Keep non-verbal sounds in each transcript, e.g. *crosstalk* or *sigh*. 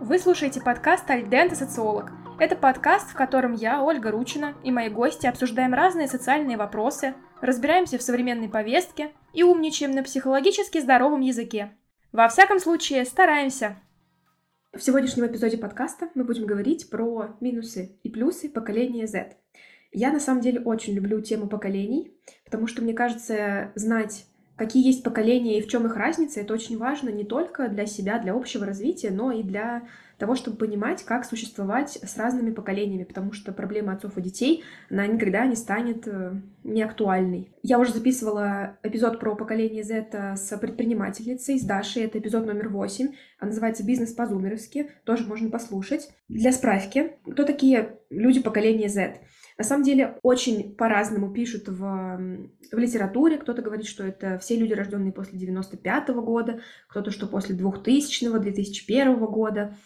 Вы слушаете подкаст «Альдента социолог». Это подкаст, в котором я, Ольга Ручина, и мои гости обсуждаем разные социальные вопросы, разбираемся в современной повестке и умничаем на психологически здоровом языке. Во всяком случае, стараемся. В сегодняшнем эпизоде подкаста мы будем говорить про минусы и плюсы поколения Z. Я на самом деле очень люблю тему поколений, потому что мне кажется, знать какие есть поколения и в чем их разница, это очень важно не только для себя, для общего развития, но и для того, чтобы понимать, как существовать с разными поколениями, потому что проблема отцов и детей, она никогда не станет э, неактуальной. Я уже записывала эпизод про поколение Z с предпринимательницей, с Дашей, это эпизод номер 8, он называется «Бизнес по-зумеровски», тоже можно послушать. Для справки, кто такие люди поколения Z? На самом деле очень по-разному пишут в, в литературе. Кто-то говорит, что это все люди, рожденные после 95 -го года, кто-то, что после 2000-го, 2001 года.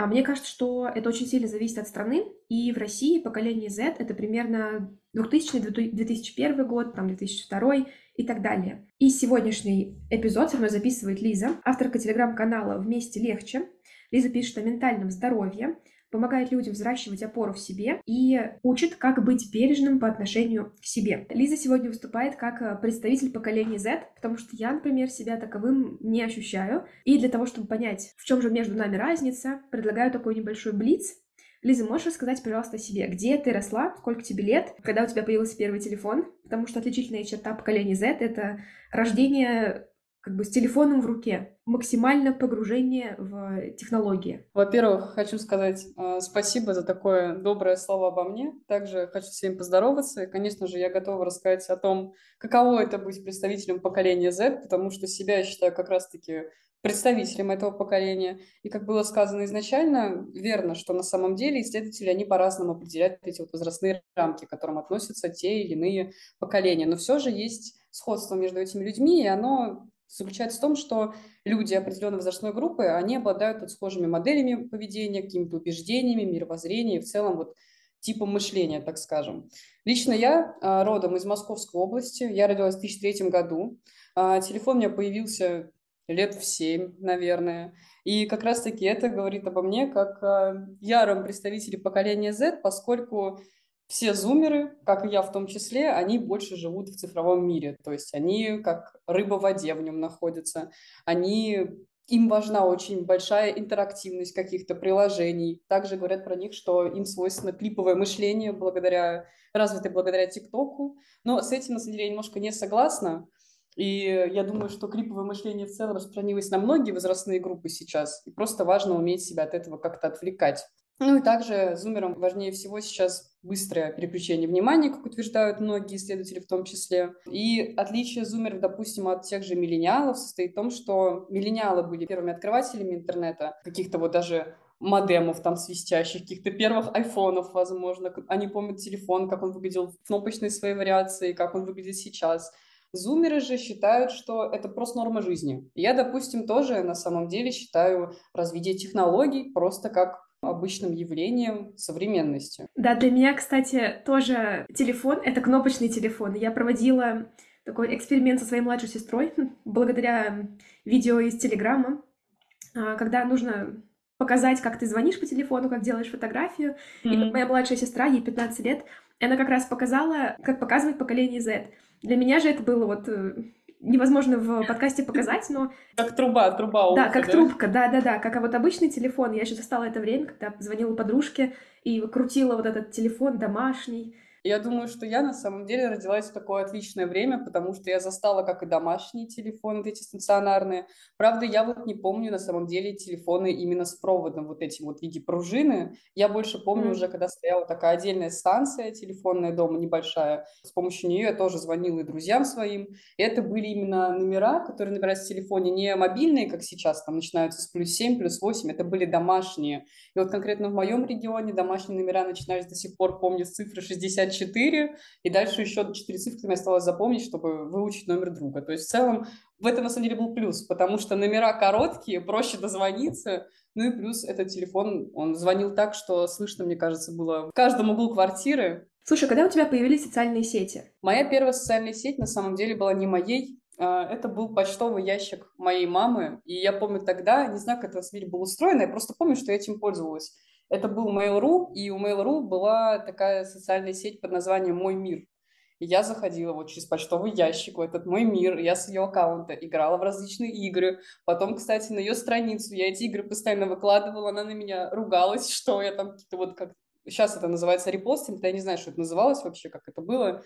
А мне кажется, что это очень сильно зависит от страны. И в России поколение Z — это примерно 2000-2001 год, там 2002 и так далее. И сегодняшний эпизод со мной записывает Лиза, авторка телеграм-канала «Вместе легче». Лиза пишет о ментальном здоровье, помогает людям взращивать опору в себе и учит, как быть бережным по отношению к себе. Лиза сегодня выступает как э, представитель поколения Z, потому что я, например, себя таковым не ощущаю. И для того, чтобы понять, в чем же между нами разница, предлагаю такой небольшой блиц. Лиза, можешь рассказать, пожалуйста, о себе? Где ты росла? Сколько тебе лет? Когда у тебя появился первый телефон? Потому что отличительная черта поколения Z — это рождение как бы с телефоном в руке, максимально погружение в технологии. Во-первых, хочу сказать э, спасибо за такое доброе слово обо мне. Также хочу всем поздороваться. И, конечно же, я готова рассказать о том, каково это быть представителем поколения Z, потому что себя я считаю как раз-таки представителем этого поколения. И, как было сказано изначально, верно, что на самом деле исследователи, они по-разному определяют эти вот возрастные рамки, к которым относятся те или иные поколения. Но все же есть сходство между этими людьми, и оно заключается в том, что люди определенной возрастной группы, они обладают вот схожими моделями поведения, какими-то убеждениями, мировоззрением, в целом вот типом мышления, так скажем. Лично я а, родом из Московской области, я родилась в 2003 году. А, телефон у меня появился лет в 7, наверное. И как раз-таки это говорит обо мне как а, яром представителе поколения Z, поскольку все зумеры, как и я в том числе, они больше живут в цифровом мире. То есть они как рыба в воде в нем находятся. Они им важна очень большая интерактивность каких-то приложений. Также говорят про них, что им свойственно клиповое мышление, благодаря, развитое благодаря ТикТоку. Но с этим, на самом деле, я немножко не согласна. И я думаю, что клиповое мышление в целом распространилось на многие возрастные группы сейчас. И просто важно уметь себя от этого как-то отвлекать. Ну и также зумерам важнее всего сейчас быстрое переключение внимания, как утверждают многие исследователи в том числе. И отличие зумеров, допустим, от тех же миллениалов состоит в том, что миллениалы были первыми открывателями интернета, каких-то вот даже модемов там свистящих, каких-то первых айфонов, возможно. Они помнят телефон, как он выглядел в кнопочной своей вариации, как он выглядит сейчас. Зумеры же считают, что это просто норма жизни. Я, допустим, тоже на самом деле считаю развитие технологий просто как обычным явлением современности. Да, для меня, кстати, тоже телефон — это кнопочный телефон. Я проводила такой эксперимент со своей младшей сестрой *laughs* благодаря видео из Телеграма, а, когда нужно показать, как ты звонишь по телефону, как делаешь фотографию. Mm-hmm. И моя младшая сестра, ей 15 лет, она как раз показала, как показывать поколение Z. Для меня же это было вот э, невозможно в подкасте показать, но... Как труба, труба. Да, как да? трубка, да-да-да. Как а вот обычный телефон. Я еще застала это время, когда звонила подружке и крутила вот этот телефон домашний. Я думаю, что я на самом деле родилась в такое отличное время, потому что я застала как и домашние телефоны, эти стационарные. Правда, я вот не помню на самом деле телефоны именно с проводом, вот этим вот в виде пружины. Я больше помню mm. уже, когда стояла такая отдельная станция телефонная дома, небольшая. С помощью нее я тоже звонила и друзьям своим. И это были именно номера, которые набираются в телефоне, не мобильные, как сейчас, там начинаются с плюс 7, плюс 8, это были домашние. И вот конкретно в моем регионе домашние номера начинались до сих пор, помню, с цифры 60 54, и дальше еще 4 цифры мне осталось запомнить, чтобы выучить номер друга. То есть в целом в этом на самом деле был плюс, потому что номера короткие, проще дозвониться, ну и плюс этот телефон, он звонил так, что слышно, мне кажется, было в каждом углу квартиры. Слушай, когда у тебя появились социальные сети? Моя первая социальная сеть на самом деле была не моей, а, это был почтовый ящик моей мамы, и я помню тогда, не знаю, как это в мире было устроено, я просто помню, что я этим пользовалась. Это был Mail.ru, и у Mail.ru была такая социальная сеть под названием «Мой мир». И я заходила вот через почтовый ящик в этот мой мир, я с ее аккаунта играла в различные игры. Потом, кстати, на ее страницу я эти игры постоянно выкладывала, она на меня ругалась, *laughs* что я там какие-то вот как... Сейчас это называется репостинг, я не знаю, что это называлось вообще, как это было.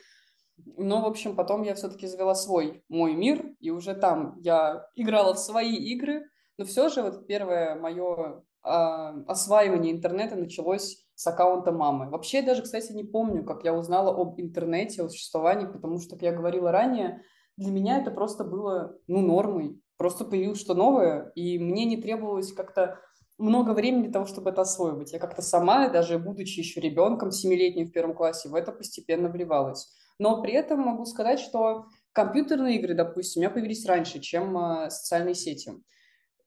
Но, в общем, потом я все-таки завела свой мой мир, и уже там я играла в свои игры, но все же вот первое мое осваивание интернета началось с аккаунта мамы. Вообще, я даже, кстати, не помню, как я узнала об интернете, о существовании, потому что, как я говорила ранее, для меня это просто было, ну, нормой. Просто появилось что новое, и мне не требовалось как-то много времени для того, чтобы это освоить. Я как-то сама, даже будучи еще ребенком, семилетним в первом классе, в это постепенно вливалась. Но при этом могу сказать, что компьютерные игры, допустим, у меня появились раньше, чем э, социальные сети.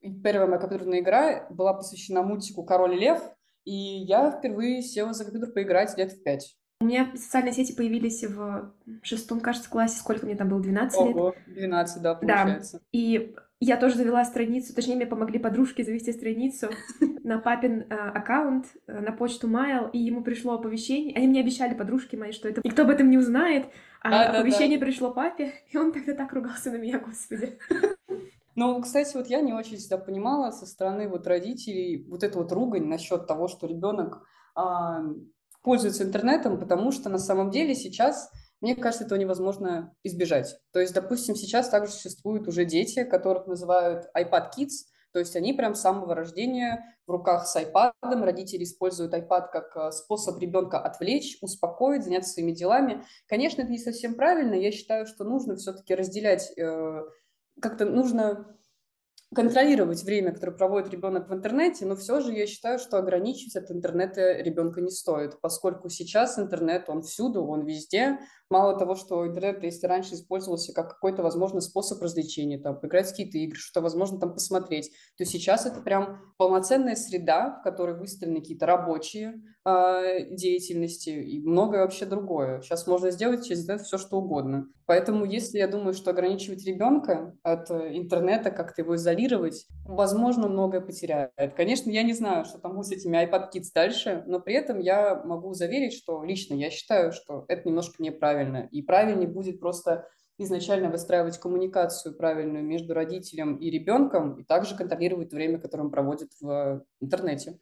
Первая моя компьютерная игра была посвящена мультику «Король и лев», и я впервые села за компьютер поиграть лет в пять. У меня социальные сети появились в шестом, кажется, классе. Сколько мне там было? 12 Ого, лет? 12, да, получается. Да. И я тоже завела страницу, точнее, мне помогли подружки завести страницу на папин э, аккаунт, э, на почту Mail, и ему пришло оповещение. Они мне обещали, подружки мои, что это никто об этом не узнает, а, а оповещение да, да. пришло папе, и он тогда так ругался на меня, господи. Ну, кстати, вот я не очень всегда понимала со стороны вот родителей вот эту вот ругань насчет того, что ребенок а, пользуется интернетом, потому что на самом деле сейчас, мне кажется, этого невозможно избежать. То есть, допустим, сейчас также существуют уже дети, которых называют iPad Kids, то есть они прям с самого рождения в руках с iPad, родители используют iPad как а, способ ребенка отвлечь, успокоить, заняться своими делами. Конечно, это не совсем правильно, я считаю, что нужно все-таки разделять э, как-то нужно контролировать время, которое проводит ребенок в интернете, но все же я считаю, что ограничивать от интернета ребенка не стоит, поскольку сейчас интернет, он всюду, он везде. Мало того, что интернет, если раньше использовался как какой-то, возможно, способ развлечения, там, поиграть в какие-то игры, что-то, возможно, там посмотреть, то сейчас это прям полноценная среда, в которой выстроены какие-то рабочие деятельности и многое вообще другое. Сейчас можно сделать через интернет все, что угодно. Поэтому, если я думаю, что ограничивать ребенка от интернета, как-то его изолировать, возможно, многое потеряет. Конечно, я не знаю, что там будет с этими iPad Kids дальше, но при этом я могу заверить, что лично я считаю, что это немножко неправильно. И правильнее будет просто изначально выстраивать коммуникацию правильную между родителем и ребенком, и также контролировать время, которое он проводит в интернете.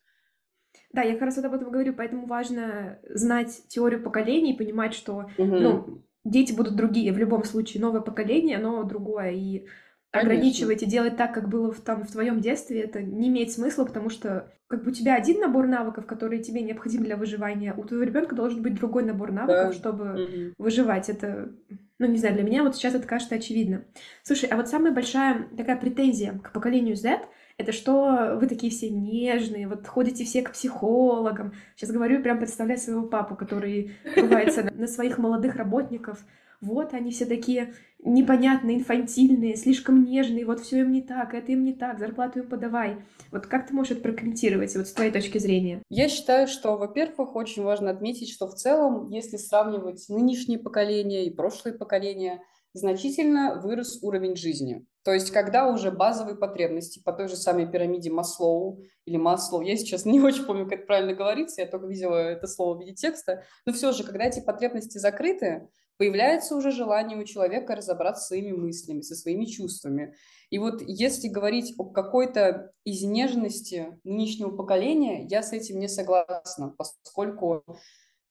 Да, я как раз вот об этом говорю, поэтому важно знать теорию поколений, понимать, что угу. ну, дети будут другие. В любом случае, новое поколение, оно другое. И Конечно. ограничивать и делать так, как было в, там, в твоем детстве, это не имеет смысла, потому что как бы у тебя один набор навыков, которые тебе необходимы для выживания, у твоего ребенка должен быть другой набор навыков, да. чтобы угу. выживать. Это, ну не знаю, для меня вот сейчас это кажется очевидно. Слушай, а вот самая большая такая претензия к поколению Z — это что вы такие все нежные, вот ходите все к психологам. Сейчас говорю, прям представляю своего папу, который ругается на своих молодых работников. Вот они все такие непонятные, инфантильные, слишком нежные, вот все им не так, это им не так, зарплату им подавай. Вот как ты можешь это прокомментировать, вот с твоей точки зрения? Я считаю, что, во-первых, очень важно отметить, что в целом, если сравнивать нынешние поколения и прошлые поколения, значительно вырос уровень жизни. То есть, когда уже базовые потребности по той же самой пирамиде Маслоу или Маслоу, я сейчас не *laughs* очень помню, как это правильно говорится, я только видела это слово в виде текста, но все же, когда эти потребности закрыты, появляется уже желание у человека разобраться своими мыслями, со своими чувствами. И вот если говорить об какой-то изнеженности нынешнего поколения, я с этим не согласна, поскольку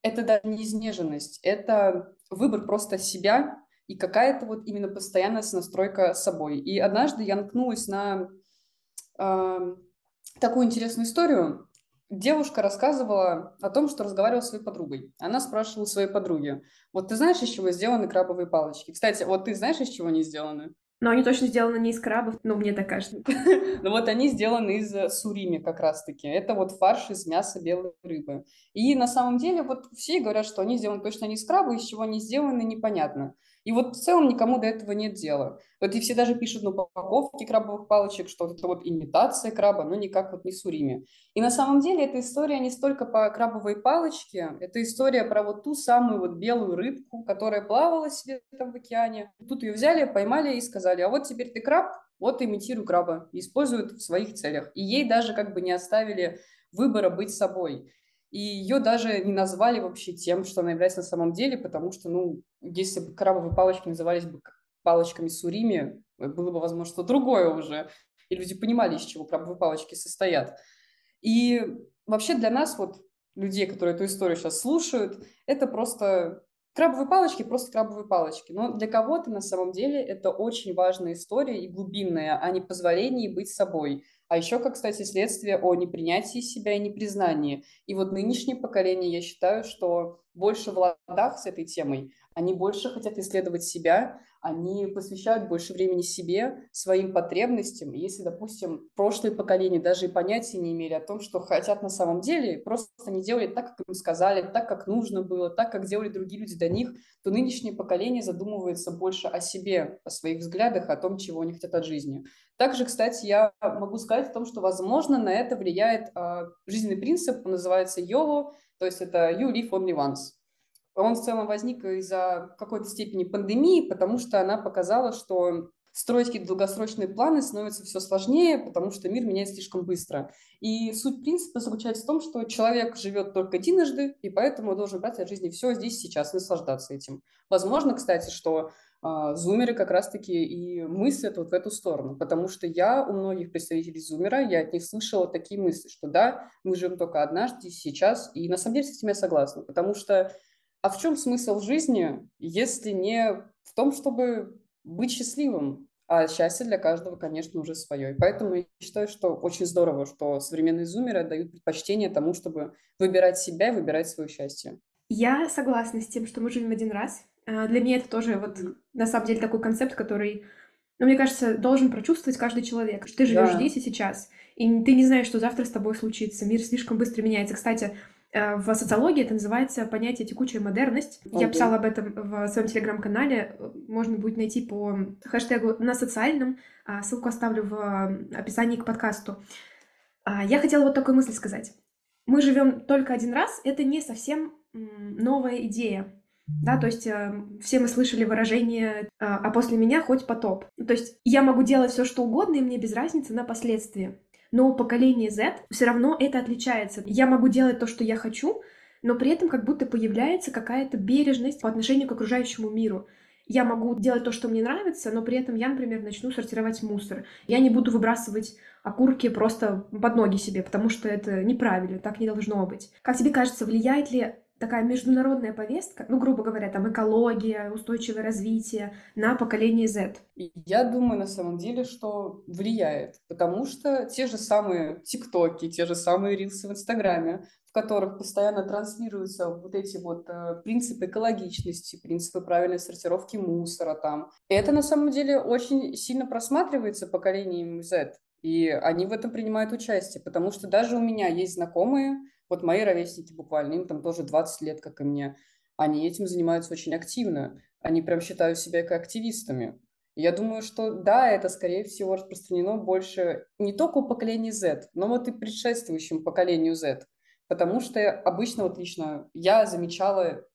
это даже не изнеженность, это выбор просто себя и какая-то вот именно постоянная настройка собой. И однажды я наткнулась на э, такую интересную историю. Девушка рассказывала о том, что разговаривала с своей подругой. Она спрашивала своей подруги, вот ты знаешь, из чего сделаны крабовые палочки? Кстати, вот ты знаешь, из чего они сделаны? Но они точно сделаны не из крабов, ну, мне так кажется. *laughs* Ну вот они сделаны из э, сурими как раз-таки. Это вот фарш из мяса белой рыбы. И на самом деле вот все говорят, что они сделаны точно не из краба, из чего они сделаны, непонятно. И вот в целом никому до этого нет дела. Вот и все даже пишут на упаковке крабовых палочек, что это вот имитация краба, но никак вот не сурими. И на самом деле эта история не столько по крабовой палочке, это история про вот ту самую вот белую рыбку, которая плавала себе там в океане. Тут ее взяли, поймали и сказали, а вот теперь ты краб, вот имитируй краба, используют в своих целях. И ей даже как бы не оставили выбора быть собой. И ее даже не назвали вообще тем, что она является на самом деле, потому что, ну, если бы крабовые палочки назывались бы палочками сурими, было бы, возможно, что другое уже. И люди понимали, из чего крабовые палочки состоят. И вообще для нас, вот, людей, которые эту историю сейчас слушают, это просто Крабовые палочки просто крабовые палочки. Но для кого-то на самом деле это очень важная история и глубинная о непозволении быть собой. А еще, как, кстати, следствие о непринятии себя и непризнании. И вот нынешнее поколение, я считаю, что больше в ладах с этой темой. Они больше хотят исследовать себя, они посвящают больше времени себе, своим потребностям. Если, допустим, прошлые поколения даже и понятия не имели о том, что хотят на самом деле, просто не делали так, как им сказали, так, как нужно было, так, как делали другие люди до них, то нынешнее поколение задумывается больше о себе, о своих взглядах, о том, чего они хотят от жизни. Также, кстати, я могу сказать о том, что, возможно, на это влияет э, жизненный принцип, он называется YOLO, то есть это You Live Only Once он в целом возник из-за какой-то степени пандемии, потому что она показала, что строить какие-то долгосрочные планы становится все сложнее, потому что мир меняется слишком быстро. И суть принципа заключается в том, что человек живет только единожды, и поэтому должен брать от жизни все здесь, сейчас, наслаждаться этим. Возможно, кстати, что э, зумеры как раз-таки и мыслят вот в эту сторону, потому что я у многих представителей зумера, я от них слышала такие мысли, что да, мы живем только однажды, сейчас, и на самом деле с этим я согласна, потому что а в чем смысл жизни, если не в том, чтобы быть счастливым? А счастье для каждого, конечно, уже свое. И поэтому я считаю, что очень здорово, что современные зумеры дают предпочтение тому, чтобы выбирать себя и выбирать свое счастье. Я согласна с тем, что мы живем один раз. А, для меня это тоже вот на самом деле такой концепт, который, ну, мне кажется, должен прочувствовать каждый человек. Что ты живешь да. здесь и сейчас. И ты не знаешь, что завтра с тобой случится. Мир слишком быстро меняется. Кстати, в социологии это называется понятие текучая модерность. Okay. Я писала об этом в своем телеграм-канале. Можно будет найти по хэштегу на социальном. А, ссылку оставлю в описании к подкасту. А, я хотела вот такую мысль сказать. Мы живем только один раз. Это не совсем новая идея. Да, то есть э, все мы слышали выражение «а после меня хоть потоп». То есть я могу делать все, что угодно, и мне без разницы на последствия но поколение Z все равно это отличается. Я могу делать то, что я хочу, но при этом как будто появляется какая-то бережность по отношению к окружающему миру. Я могу делать то, что мне нравится, но при этом я, например, начну сортировать мусор. Я не буду выбрасывать окурки просто под ноги себе, потому что это неправильно, так не должно быть. Как тебе кажется, влияет ли такая международная повестка, ну, грубо говоря, там экология, устойчивое развитие на поколение Z? Я думаю, на самом деле, что влияет, потому что те же самые ТикТоки, те же самые рилсы в Инстаграме, в которых постоянно транслируются вот эти вот э, принципы экологичности, принципы правильной сортировки мусора там. Это на самом деле очень сильно просматривается поколением Z, и они в этом принимают участие, потому что даже у меня есть знакомые, вот мои ровесники буквально, им там тоже 20 лет, как и мне, они этим занимаются очень активно. Они прям считают себя как активистами. Я думаю, что да, это, скорее всего, распространено больше не только у поколения Z, но вот и предшествующему поколению Z. Потому что обычно вот лично я замечала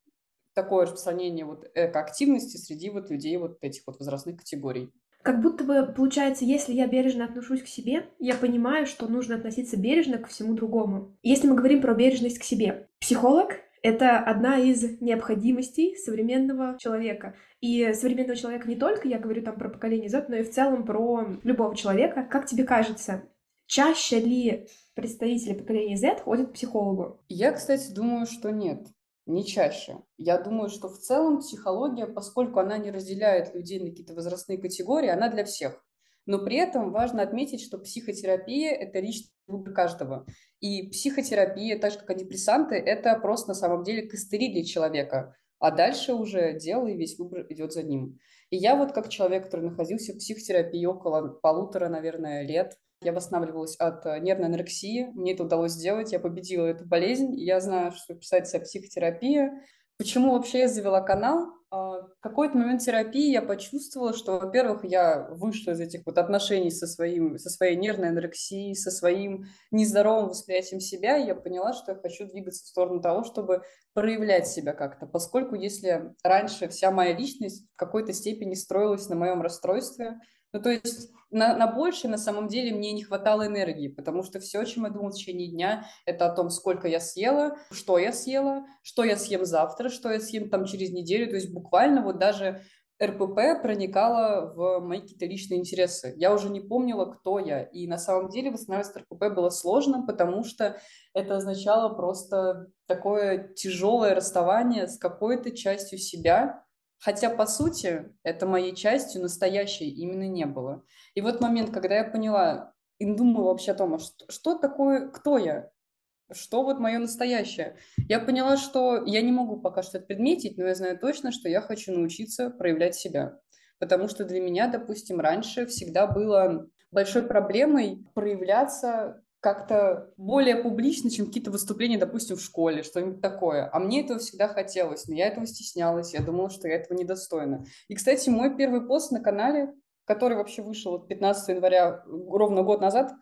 такое распространение вот экоактивности среди вот людей вот этих вот возрастных категорий. Как будто бы получается, если я бережно отношусь к себе, я понимаю, что нужно относиться бережно к всему другому. Если мы говорим про бережность к себе, психолог это одна из необходимостей современного человека. И современного человека не только, я говорю там про поколение Z, но и в целом про любого человека. Как тебе кажется, чаще ли представители поколения Z ходят к психологу? Я, кстати, думаю, что нет не чаще. Я думаю, что в целом психология, поскольку она не разделяет людей на какие-то возрастные категории, она для всех. Но при этом важно отметить, что психотерапия – это личный выбор каждого. И психотерапия, так же как антидепрессанты, это просто на самом деле костыри для человека. А дальше уже дело и весь выбор идет за ним. И я вот как человек, который находился в психотерапии около полутора, наверное, лет, я восстанавливалась от э, нервной анорексии. Мне это удалось сделать. Я победила эту болезнь. Я знаю, что писать себя психотерапия. Почему вообще я завела канал? А, в какой-то момент терапии я почувствовала, что, во-первых, я вышла из этих вот отношений со, своим, со своей нервной анорексией, со своим нездоровым восприятием себя, и я поняла, что я хочу двигаться в сторону того, чтобы проявлять себя как-то, поскольку если раньше вся моя личность в какой-то степени строилась на моем расстройстве, ну, то есть на, на больше на самом деле мне не хватало энергии, потому что все, о чем я думала в течение дня, это о том, сколько я съела, что я съела, что я съем завтра, что я съем там через неделю. То есть буквально вот даже РПП проникало в мои какие-то личные интересы. Я уже не помнила, кто я. И на самом деле восстанавливаться РПП было сложно, потому что это означало просто такое тяжелое расставание с какой-то частью себя, Хотя, по сути, это моей частью настоящей именно не было. И вот момент, когда я поняла и думала вообще о том, а что, что такое, кто я, что вот мое настоящее. Я поняла, что я не могу пока что это предметить, но я знаю точно, что я хочу научиться проявлять себя. Потому что для меня, допустим, раньше всегда было большой проблемой проявляться как-то более публично, чем какие-то выступления, допустим, в школе, что-нибудь такое. А мне этого всегда хотелось, но я этого стеснялась, я думала, что я этого недостойна. И, кстати, мой первый пост на канале, который вообще вышел 15 января, ровно год назад,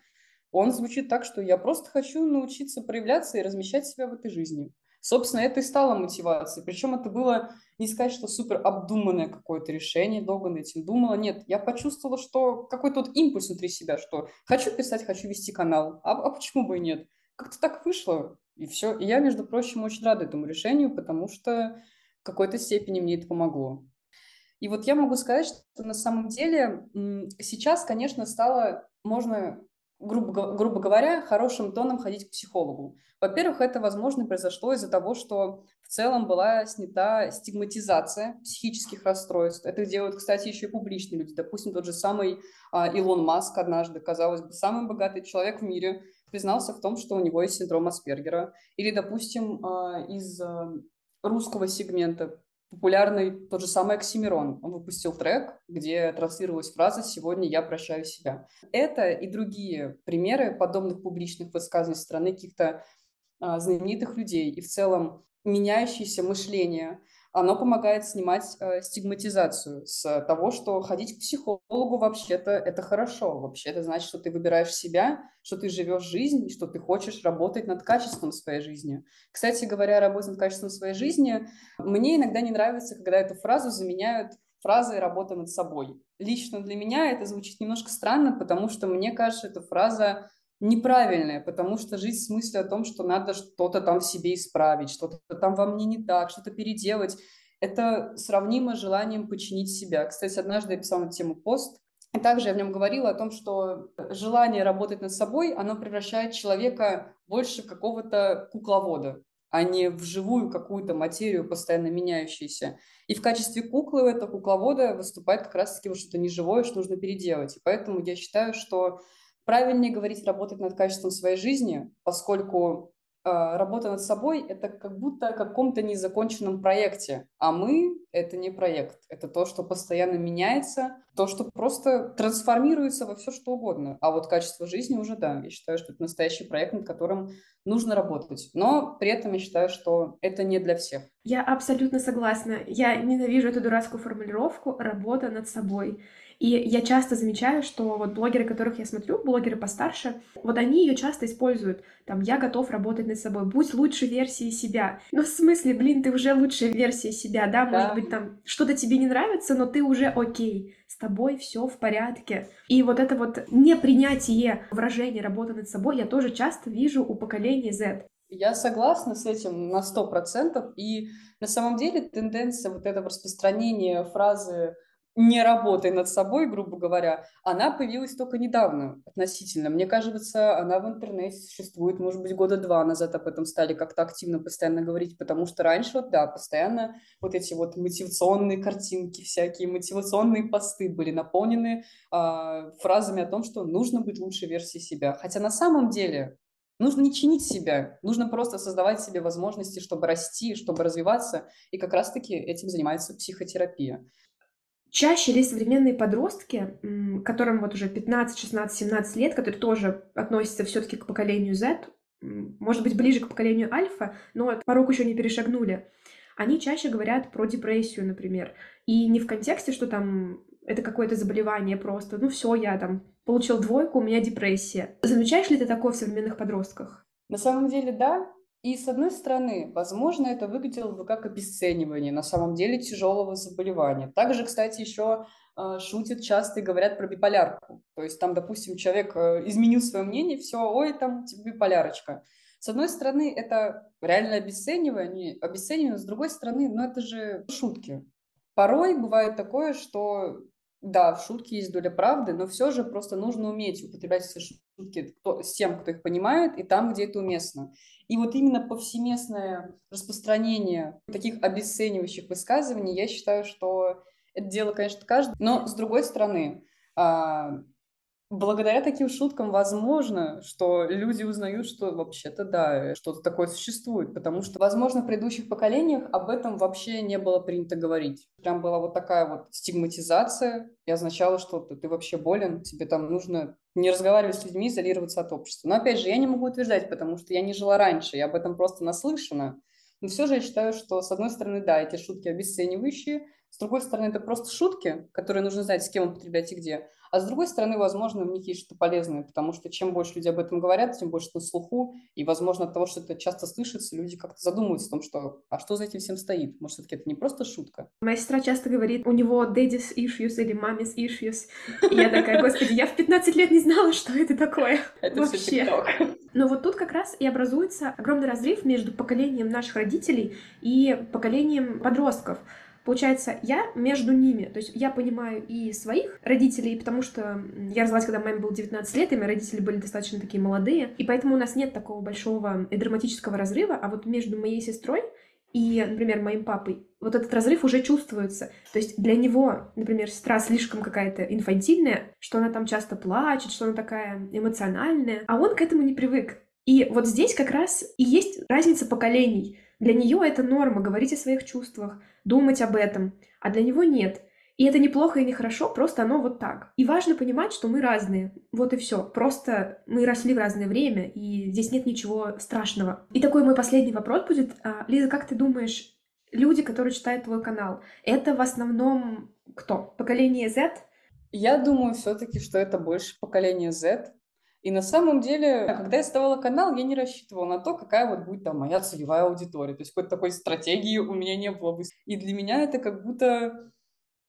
он звучит так, что я просто хочу научиться проявляться и размещать себя в этой жизни. Собственно, это и стало мотивацией. Причем это было не сказать, что супер обдуманное какое-то решение, долго над этим думала. Нет, я почувствовала, что какой-то вот импульс внутри себя, что хочу писать, хочу вести канал. А, а почему бы и нет? Как-то так вышло, и все. И я, между прочим, очень рада этому решению, потому что в какой-то степени мне это помогло. И вот я могу сказать, что на самом деле сейчас, конечно, стало можно грубо, грубо говоря, хорошим тоном ходить к психологу. Во-первых, это, возможно, произошло из-за того, что в целом была снята стигматизация психических расстройств. Это делают, кстати, еще и публичные люди. Допустим, тот же самый а, Илон Маск однажды, казалось бы, самый богатый человек в мире, признался в том, что у него есть синдром Аспергера. Или, допустим, а, из а, русского сегмента популярный тот же самый Оксимирон. Он выпустил трек, где транслировалась фраза «Сегодня я прощаю себя». Это и другие примеры подобных публичных высказываний со стороны каких-то знаменитых людей и в целом меняющееся мышление – оно помогает снимать э, стигматизацию с того, что ходить к психологу вообще-то это хорошо. Вообще это значит, что ты выбираешь себя, что ты живешь жизнь что ты хочешь работать над качеством своей жизни. Кстати говоря, работать над качеством своей жизни, мне иногда не нравится, когда эту фразу заменяют фразой «работа над собой». Лично для меня это звучит немножко странно, потому что мне кажется, эта фраза неправильное, потому что жить в смысле о том, что надо что-то там в себе исправить, что-то там во мне не так, что-то переделать, это сравнимо с желанием починить себя. Кстати, однажды я писала на тему пост, и также я в нем говорила о том, что желание работать над собой, оно превращает человека больше какого-то кукловода, а не в живую какую-то материю, постоянно меняющуюся. И в качестве куклы этого кукловода выступает как раз-таки вот что-то неживое, что нужно переделать. И поэтому я считаю, что Правильнее говорить работать над качеством своей жизни, поскольку э, работа над собой – это как будто о каком-то незаконченном проекте, а мы – это не проект, это то, что постоянно меняется, то, что просто трансформируется во все что угодно. А вот качество жизни уже, да, я считаю, что это настоящий проект, над которым нужно работать. Но при этом я считаю, что это не для всех. Я абсолютно согласна. Я ненавижу эту дурацкую формулировку «работа над собой». И я часто замечаю, что вот блогеры, которых я смотрю, блогеры постарше, вот они ее часто используют. Там, я готов работать над собой, будь лучшей версией себя. Ну, в смысле, блин, ты уже лучшая версия себя, да? Может быть, там что-то тебе не нравится, но ты уже окей, с тобой все в порядке. И вот это вот непринятие выражения работы над собой я тоже часто вижу у поколения Z. Я согласна с этим на сто процентов. И на самом деле тенденция вот этого распространения фразы не работой над собой, грубо говоря, она появилась только недавно относительно. Мне кажется, она в интернете существует, может быть, года два назад об этом стали как-то активно постоянно говорить, потому что раньше, вот, да, постоянно вот эти вот мотивационные картинки, всякие мотивационные посты были наполнены э, фразами о том, что нужно быть лучшей версией себя. Хотя на самом деле Нужно не чинить себя, нужно просто создавать себе возможности, чтобы расти, чтобы развиваться, и как раз-таки этим занимается психотерапия. Чаще ли современные подростки, которым вот уже 15, 16, 17 лет, которые тоже относятся все-таки к поколению Z, может быть, ближе к поколению Альфа, но порог еще не перешагнули, они чаще говорят про депрессию, например. И не в контексте, что там это какое-то заболевание просто. Ну все, я там получил двойку, у меня депрессия. Замечаешь ли ты такое в современных подростках? На самом деле, да. И с одной стороны, возможно, это выглядело бы как обесценивание на самом деле тяжелого заболевания. Также, кстати, еще э, шутят часто и говорят про биполярку. То есть там, допустим, человек э, изменил свое мнение, все, ой, там тебе биполярочка. С одной стороны, это реально обесценивание, обесценивание, с другой стороны, ну это же шутки. Порой бывает такое, что да, в шутке есть доля правды, но все же просто нужно уметь употреблять эти шутки кто, с тем, кто их понимает, и там, где это уместно. И вот именно повсеместное распространение таких обесценивающих высказываний, я считаю, что это дело, конечно, каждый. Но, с другой стороны, а, Благодаря таким шуткам возможно, что люди узнают, что вообще-то да, что-то такое существует, потому что, возможно, в предыдущих поколениях об этом вообще не было принято говорить. Прям была вот такая вот стигматизация, и означало, что ты, ты вообще болен, тебе там нужно не разговаривать с людьми, изолироваться от общества. Но опять же, я не могу утверждать, потому что я не жила раньше, я об этом просто наслышана. Но все же я считаю, что, с одной стороны, да, эти шутки обесценивающие, с другой стороны, это просто шутки, которые нужно знать, с кем употреблять и где. А с другой стороны, возможно, в них есть что-то полезное, потому что чем больше люди об этом говорят, тем больше на слуху, и, возможно, от того, что это часто слышится, люди как-то задумываются о том, что а что за этим всем стоит? Может, все-таки это не просто шутка? Моя сестра часто говорит, у него daddy's issues или mommy's issues. И я такая, господи, я в 15 лет не знала, что это такое. *laughs* Это вообще. Но вот тут как раз и образуется огромный разрыв между поколением наших родителей и поколением подростков. Получается, я между ними. То есть я понимаю и своих родителей, потому что я развелась, когда маме было 19 лет, и мои родители были достаточно такие молодые. И поэтому у нас нет такого большого и драматического разрыва. А вот между моей сестрой и, например, моим папой, вот этот разрыв уже чувствуется. То есть для него, например, сестра слишком какая-то инфантильная, что она там часто плачет, что она такая эмоциональная, а он к этому не привык. И вот здесь как раз и есть разница поколений. Для нее это норма говорить о своих чувствах, думать об этом, а для него нет. И это неплохо и не хорошо, просто оно вот так. И важно понимать, что мы разные. Вот и все. Просто мы росли в разное время, и здесь нет ничего страшного. И такой мой последний вопрос будет. А, Лиза, как ты думаешь, люди, которые читают твой канал, это в основном кто? Поколение Z? Я думаю все-таки, что это больше поколение Z, и на самом деле, когда я создавала канал, я не рассчитывала на то, какая вот будет там моя целевая аудитория. То есть какой-то такой стратегии у меня не было бы. И для меня это как будто,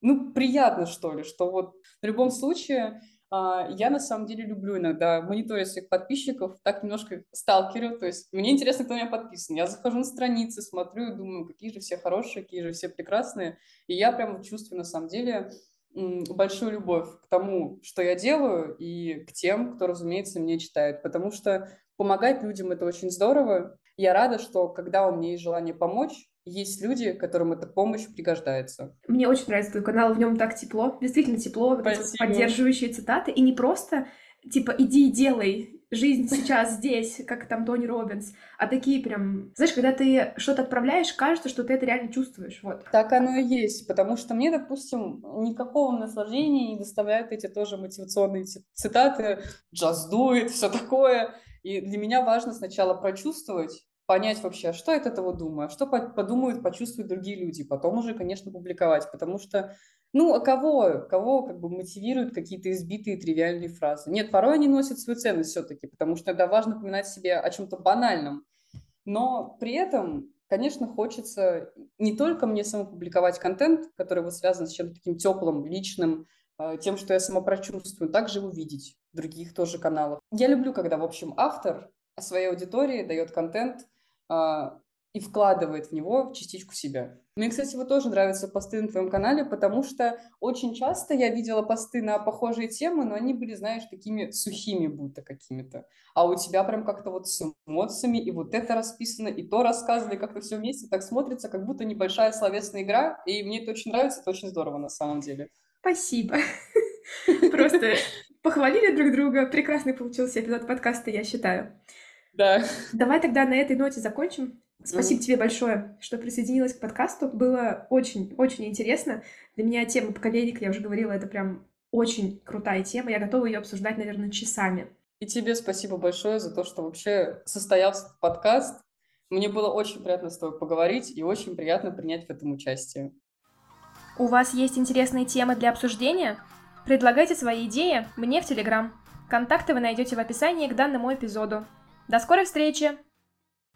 ну, приятно, что ли, что вот в любом случае а, я на самом деле люблю иногда мониторить своих подписчиков, так немножко сталкерю, то есть мне интересно, кто меня подписан. Я захожу на страницы, смотрю и думаю, какие же все хорошие, какие же все прекрасные. И я прям чувствую на самом деле большую любовь к тому, что я делаю, и к тем, кто, разумеется, меня читает. Потому что помогать людям — это очень здорово. Я рада, что когда у меня есть желание помочь, есть люди, которым эта помощь пригождается. Мне очень нравится твой канал, в нем так тепло, действительно тепло, вот поддерживающие цитаты, и не просто типа иди и делай, жизнь сейчас здесь, как там Тони Робинс, а такие прям, знаешь, когда ты что-то отправляешь, кажется, что ты это реально чувствуешь, вот. Так оно и есть, потому что мне, допустим, никакого наслаждения не доставляют эти тоже мотивационные цитаты, джаз дует, все такое, и для меня важно сначала прочувствовать, понять вообще, что я от этого думаю, а что подумают, почувствуют другие люди, потом уже, конечно, публиковать, потому что ну, а кого, кого как бы мотивируют какие-то избитые тривиальные фразы? Нет, порой они носят свою ценность все-таки, потому что тогда важно напоминать себе о чем-то банальном. Но при этом, конечно, хочется не только мне самопубликовать контент, который вот связан с чем-то таким теплым, личным, э, тем, что я сама прочувствую, также увидеть в других тоже каналах. Я люблю, когда, в общем, автор своей аудитории дает контент, а, и вкладывает в него частичку себя. Мне, кстати, вот тоже нравятся посты на твоем канале, потому что очень часто я видела посты на похожие темы, но они были, знаешь, такими сухими будто какими-то. А у тебя прям как-то вот с эмоциями, и вот это расписано, и то рассказано, и как-то все вместе так смотрится, как будто небольшая словесная игра, и мне это очень нравится, это очень здорово на самом деле. Спасибо. *laughs* Просто похвалили друг друга. Прекрасный получился эпизод подкаста, я считаю. Да. Давай тогда на этой ноте закончим. Спасибо тебе большое, что присоединилась к подкасту. Было очень-очень интересно. Для меня тема поколений, как я уже говорила, это прям очень крутая тема. Я готова ее обсуждать, наверное, часами. И тебе спасибо большое за то, что вообще состоялся подкаст. Мне было очень приятно с тобой поговорить и очень приятно принять в этом участие. У вас есть интересные темы для обсуждения? Предлагайте свои идеи мне в Телеграм. Контакты вы найдете в описании к данному эпизоду. До скорой встречи!